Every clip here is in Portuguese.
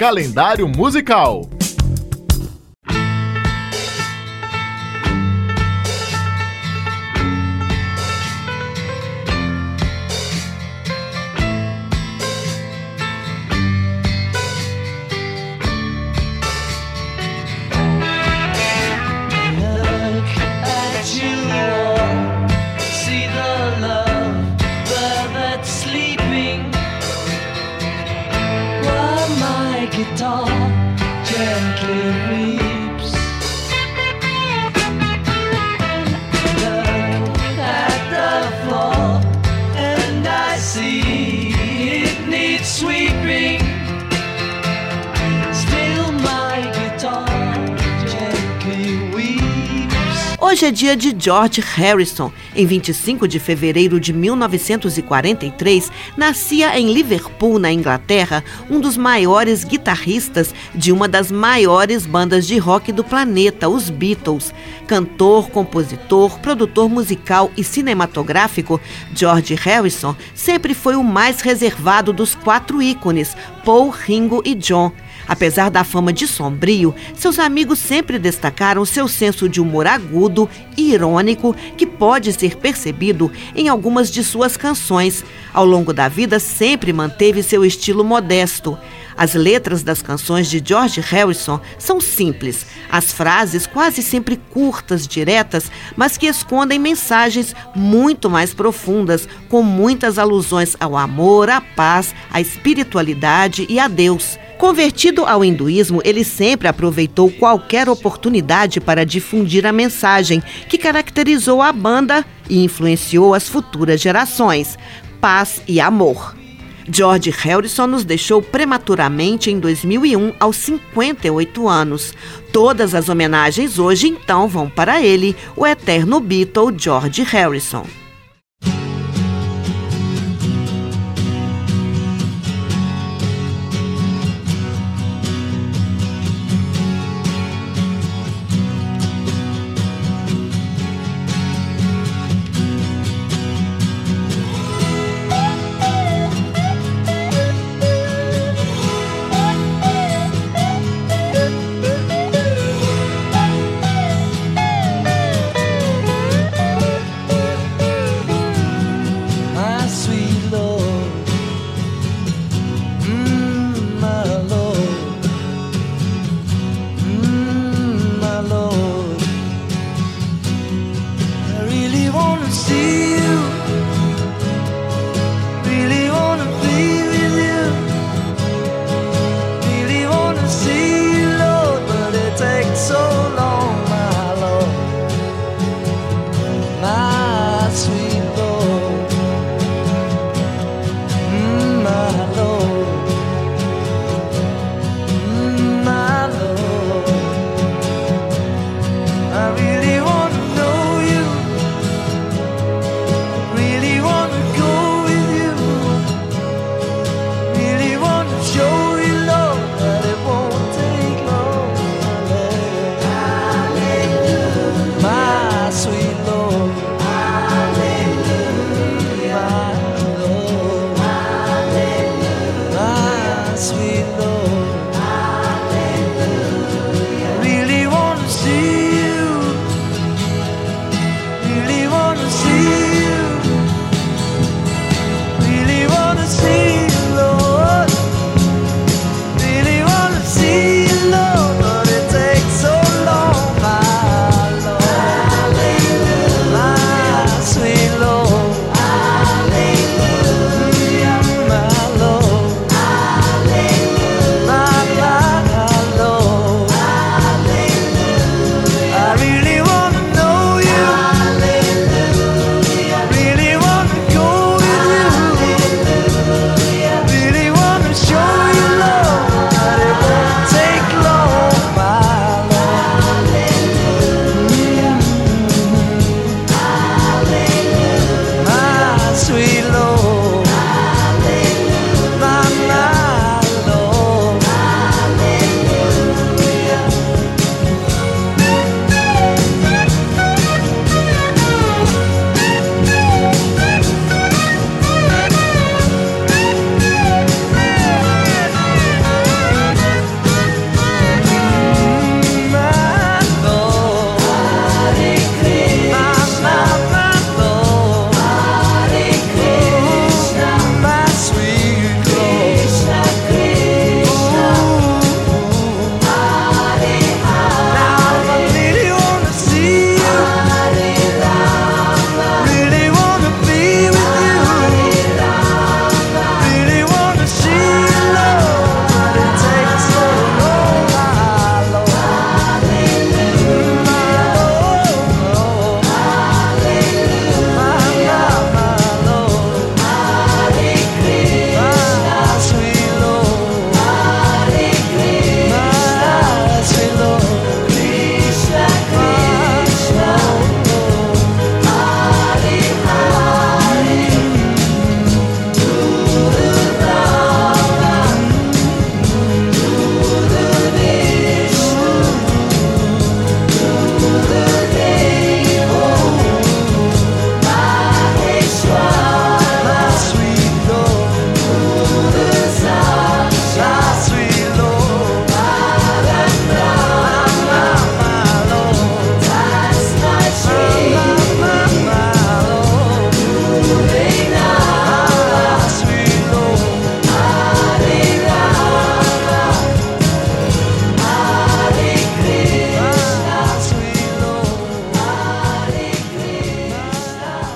calendário musical. Hoje é dia de George Harrison. Em 25 de fevereiro de 1943, nascia em Liverpool, na Inglaterra, um dos maiores guitarristas de uma das maiores bandas de rock do planeta, os Beatles. Cantor, compositor, produtor musical e cinematográfico, George Harrison sempre foi o mais reservado dos quatro ícones, Paul, Ringo e John. Apesar da fama de sombrio, seus amigos sempre destacaram seu senso de humor agudo e irônico que pode ser percebido em algumas de suas canções. Ao longo da vida, sempre manteve seu estilo modesto. As letras das canções de George Harrison são simples, as frases quase sempre curtas, diretas, mas que escondem mensagens muito mais profundas, com muitas alusões ao amor, à paz, à espiritualidade e a Deus. Convertido ao hinduísmo, ele sempre aproveitou qualquer oportunidade para difundir a mensagem que caracterizou a banda e influenciou as futuras gerações: paz e amor. George Harrison nos deixou prematuramente em 2001, aos 58 anos. Todas as homenagens hoje então vão para ele, o eterno Beatle George Harrison.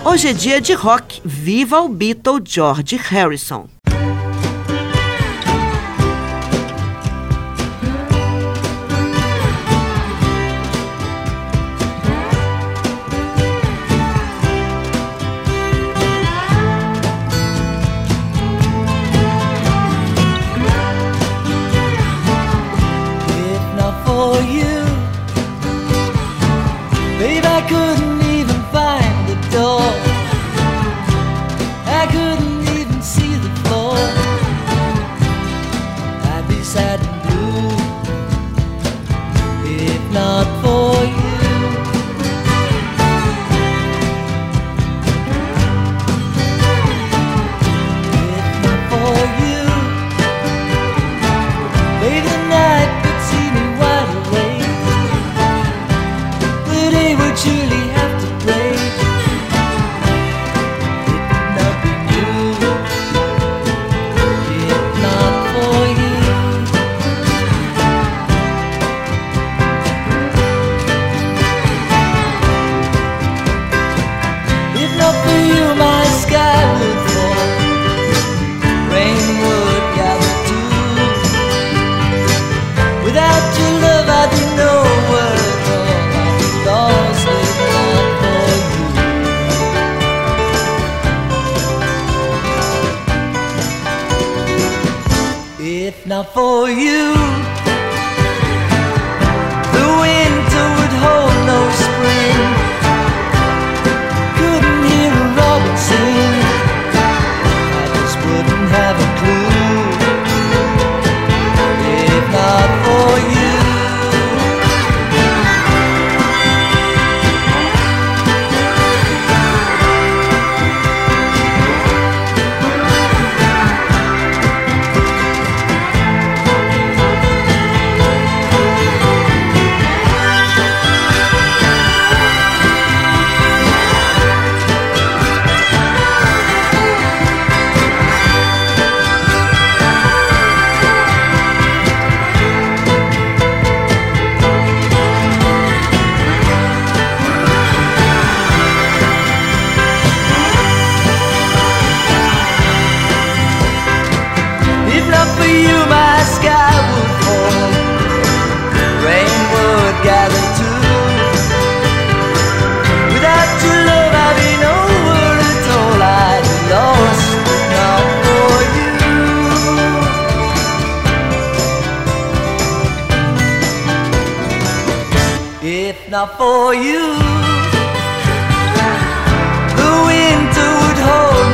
Hoje é dia de rock. Viva o Beatle George Harrison. 距离 If not for you, the winter would hold no spring. not for you. The winter would hold.